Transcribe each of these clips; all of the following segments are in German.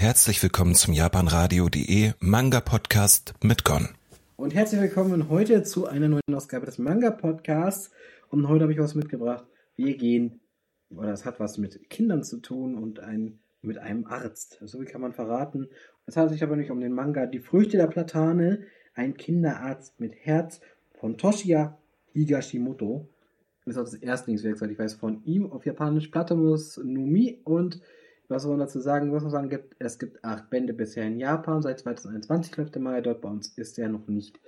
Herzlich willkommen zum japanradio.de Manga Podcast mit Gon. Und herzlich willkommen heute zu einer neuen Ausgabe des Manga Podcasts. Und heute habe ich was mitgebracht. Wir gehen, oder es hat was mit Kindern zu tun und ein, mit einem Arzt. So viel kann man verraten. Es handelt sich aber nicht um den Manga Die Früchte der Platane, ein Kinderarzt mit Herz von Toshiya Higashimoto. Das ist auch das Erstlingswerk, soweit ich weiß, von ihm auf Japanisch Platamus Numi und was soll man dazu sagen? Was man sagen gibt, es gibt acht Bände bisher in Japan. Seit 2021 läuft der Manga dort. Bei uns ist der noch nicht.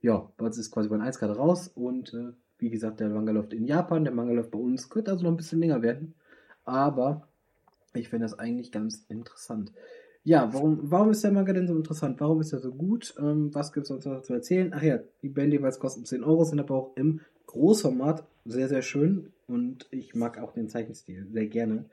Ja, bei uns ist quasi bei 1 gerade raus. Und äh, wie gesagt, der Manga läuft in Japan. Der Manga läuft bei uns. Könnte also noch ein bisschen länger werden. Aber ich finde das eigentlich ganz interessant. Ja, warum, warum ist der Manga denn so interessant? Warum ist er so gut? Ähm, was gibt es uns noch zu erzählen? Ach ja, die Bände jeweils kosten 10 Euro, sind aber auch im Großformat sehr, sehr schön. Und ich mag auch den Zeichenstil sehr gerne.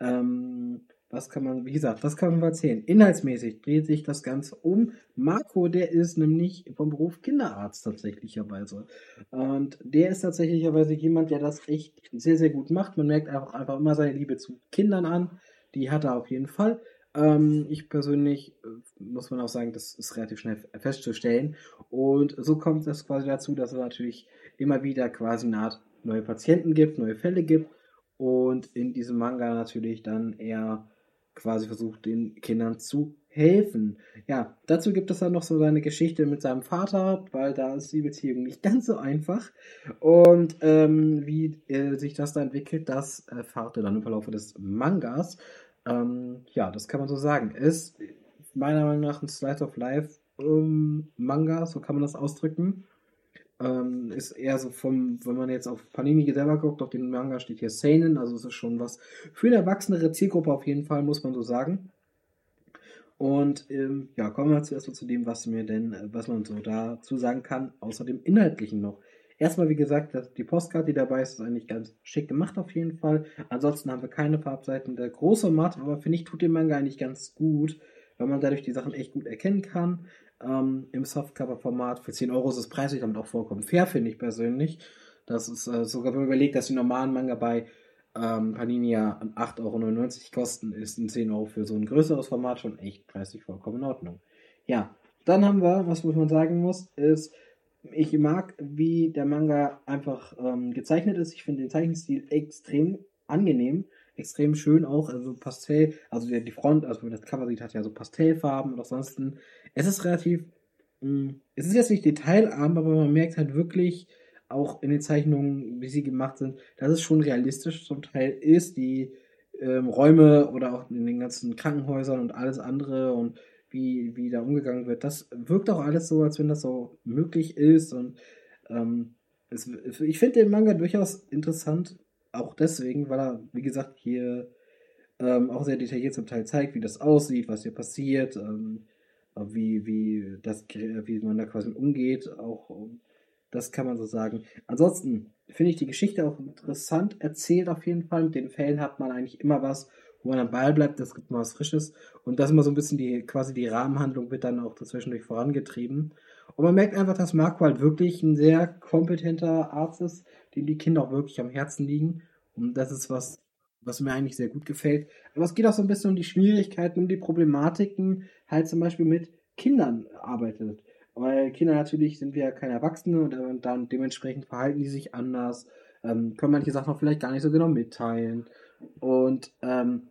Ähm, was kann man, wie gesagt, was kann man erzählen? Inhaltsmäßig dreht sich das Ganze um. Marco, der ist nämlich vom Beruf Kinderarzt tatsächlicherweise. Und der ist tatsächlicherweise jemand, der das echt sehr, sehr gut macht. Man merkt einfach, einfach immer seine Liebe zu Kindern an. Die hat er auf jeden Fall. Ähm, ich persönlich äh, muss man auch sagen, das ist relativ schnell festzustellen. Und so kommt es quasi dazu, dass er natürlich immer wieder quasi eine Art neue Patienten gibt, neue Fälle gibt und in diesem Manga natürlich dann eher quasi versucht, den Kindern zu helfen. Ja, dazu gibt es dann noch so seine Geschichte mit seinem Vater, weil da ist die Beziehung nicht ganz so einfach. Und ähm, wie äh, sich das da entwickelt, das erfahrt ihr dann im Verlauf des Mangas. Ähm, ja, das kann man so sagen. Ist meiner Meinung nach ein Slice of Life ähm, Manga, so kann man das ausdrücken. Ähm, ist eher so vom, wenn man jetzt auf Panini selber guckt, auf den Manga steht hier Seinen, also es ist schon was für eine erwachsenere Zielgruppe auf jeden Fall, muss man so sagen. Und ähm, ja, kommen wir zuerst mal zu dem, was mir denn, äh, was man so dazu sagen kann, außer dem Inhaltlichen noch. Erstmal, wie gesagt, die Postkarte, die dabei ist, ist eigentlich ganz schick gemacht auf jeden Fall. Ansonsten haben wir keine Farbseiten. Der große Matt, aber finde ich, tut dem Manga eigentlich ganz gut, weil man dadurch die Sachen echt gut erkennen kann ähm, im Softcover-Format. Für 10 Euro ist es preislich damit auch vollkommen fair, finde ich persönlich. Das ist äh, sogar, wenn man überlegt, dass die normalen Manga bei ähm, Panini ja 8,99 Euro kosten, ist ein 10 Euro für so ein größeres Format schon echt preislich vollkommen in Ordnung. Ja, dann haben wir, was man sagen muss, ist, ich mag, wie der Manga einfach ähm, gezeichnet ist. Ich finde den Zeichenstil extrem angenehm extrem schön auch, also Pastell, also die Front, also wenn man das Cover sieht, hat ja so Pastellfarben und ansonsten, es ist relativ, mh, mm, es ist jetzt nicht detailarm, aber man merkt halt wirklich auch in den Zeichnungen, wie sie gemacht sind, dass es schon realistisch zum Teil ist, die ähm, Räume oder auch in den ganzen Krankenhäusern und alles andere und wie, wie da umgegangen wird, das wirkt auch alles so, als wenn das so möglich ist und ähm, es, ich finde den Manga durchaus interessant, auch deswegen, weil er, wie gesagt, hier ähm, auch sehr detailliert zum Teil zeigt, wie das aussieht, was hier passiert, ähm, wie, wie, das, wie man da quasi umgeht. Auch das kann man so sagen. Ansonsten finde ich die Geschichte auch interessant erzählt auf jeden Fall. Mit den Fällen hat man eigentlich immer was, wo man am Ball bleibt, das gibt mal was Frisches. Und das ist immer so ein bisschen die, quasi die Rahmenhandlung wird dann auch dazwischendurch vorangetrieben. Und man merkt einfach, dass Marco halt wirklich ein sehr kompetenter Arzt ist, dem die Kinder auch wirklich am Herzen liegen. Und das ist was, was mir eigentlich sehr gut gefällt. Aber es geht auch so ein bisschen um die Schwierigkeiten, um die Problematiken, halt zum Beispiel mit Kindern arbeitet. Weil Kinder natürlich sind wir ja keine Erwachsene und dann dementsprechend verhalten die sich anders, ähm, können manche Sachen auch vielleicht gar nicht so genau mitteilen. Und ähm,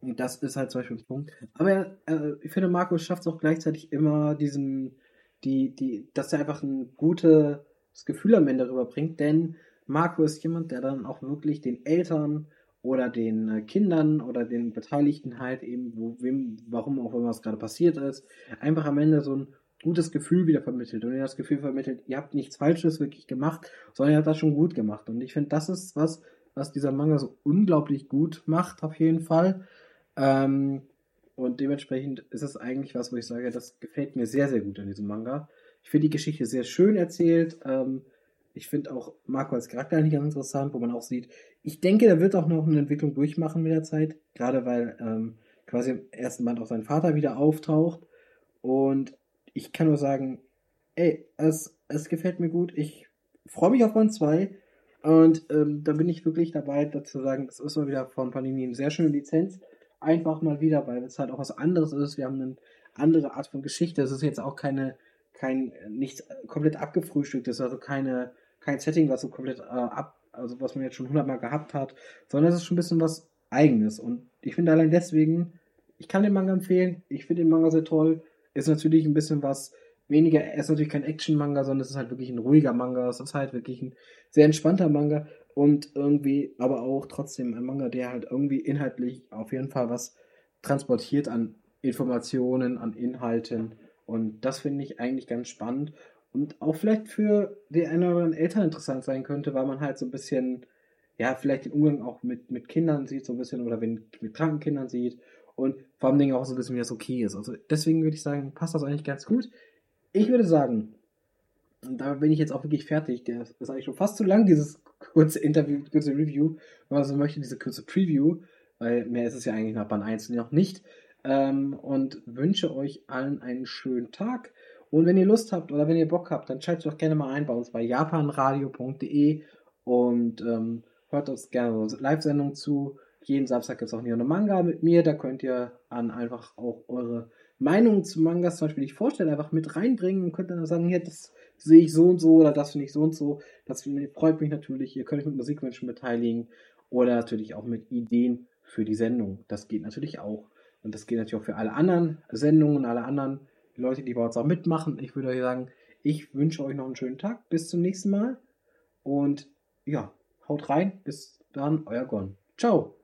das ist halt zum Beispiel ein Punkt. Aber äh, ich finde, Markus schafft es auch gleichzeitig immer diesen, die, die, dass er einfach ein gutes Gefühl am Ende rüberbringt, denn Marco ist jemand, der dann auch wirklich den Eltern oder den äh, Kindern oder den Beteiligten halt eben, wo, wem, warum auch immer es gerade passiert ist, einfach am Ende so ein gutes Gefühl wieder vermittelt und ihr das Gefühl vermittelt, ihr habt nichts Falsches wirklich gemacht, sondern ihr habt das schon gut gemacht. Und ich finde, das ist was, was dieser Manga so unglaublich gut macht, auf jeden Fall. Ähm, und dementsprechend ist es eigentlich was, wo ich sage, das gefällt mir sehr, sehr gut an diesem Manga. Ich finde die Geschichte sehr schön erzählt. Ähm, ich finde auch Marco als Charakter eigentlich ganz interessant, wo man auch sieht, ich denke, der wird auch noch eine Entwicklung durchmachen mit der Zeit, gerade weil ähm, quasi im ersten Band auch sein Vater wieder auftaucht. Und ich kann nur sagen, ey, es, es gefällt mir gut. Ich freue mich auf Band 2. Und ähm, da bin ich wirklich dabei, dazu zu sagen, das ist mal wieder von Panini eine sehr schöne Lizenz. einfach mal wieder, weil es halt auch was anderes ist. Wir haben eine andere Art von Geschichte. Es ist jetzt auch keine, kein, nichts komplett abgefrühstückt ist, also keine, kein Setting, was so komplett äh, ab, also was man jetzt schon hundertmal gehabt hat, sondern es ist schon ein bisschen was Eigenes. Und ich finde allein deswegen, ich kann den Manga empfehlen. Ich finde den Manga sehr toll. Ist natürlich ein bisschen was weniger, er ist natürlich kein Action-Manga, sondern es ist halt wirklich ein ruhiger Manga. Es ist halt wirklich ein sehr entspannter Manga und irgendwie, aber auch trotzdem ein Manga, der halt irgendwie inhaltlich auf jeden Fall was transportiert an Informationen, an Inhalten. Und das finde ich eigentlich ganz spannend und auch vielleicht für die einen oder anderen Eltern interessant sein könnte, weil man halt so ein bisschen, ja, vielleicht den Umgang auch mit, mit Kindern sieht, so ein bisschen, oder wenn mit kranken Kindern sieht und vor allem Dingen auch so ein bisschen, wie das okay ist. Also deswegen würde ich sagen, passt das eigentlich ganz gut. Ich würde sagen, und da bin ich jetzt auch wirklich fertig. Das ist eigentlich schon fast zu lang, dieses kurze Interview, kurze Review, wenn man so möchte, diese kurze Preview, weil mehr ist es ja eigentlich nach Band 1 noch nicht. Ähm, und wünsche euch allen einen schönen Tag. Und wenn ihr Lust habt oder wenn ihr Bock habt, dann schaltet doch gerne mal ein bei uns bei japanradio.de und ähm, hört uns gerne so Live-Sendungen zu. Jeden Samstag gibt es auch eine Manga mit mir. Da könnt ihr an einfach auch eure Meinungen zu Mangas, zum Beispiel, die ich vorstelle, einfach mit reinbringen und könnt dann sagen, hier, das sehe ich so und so oder das finde ich so und so. Das freut mich natürlich. Ihr könnt euch mit Musikwünschen beteiligen oder natürlich auch mit Ideen für die Sendung. Das geht natürlich auch. Und das geht natürlich auch für alle anderen Sendungen, alle anderen Leute, die bei uns auch mitmachen. Ich würde euch sagen, ich wünsche euch noch einen schönen Tag. Bis zum nächsten Mal. Und ja, haut rein. Bis dann, euer Gon. Ciao.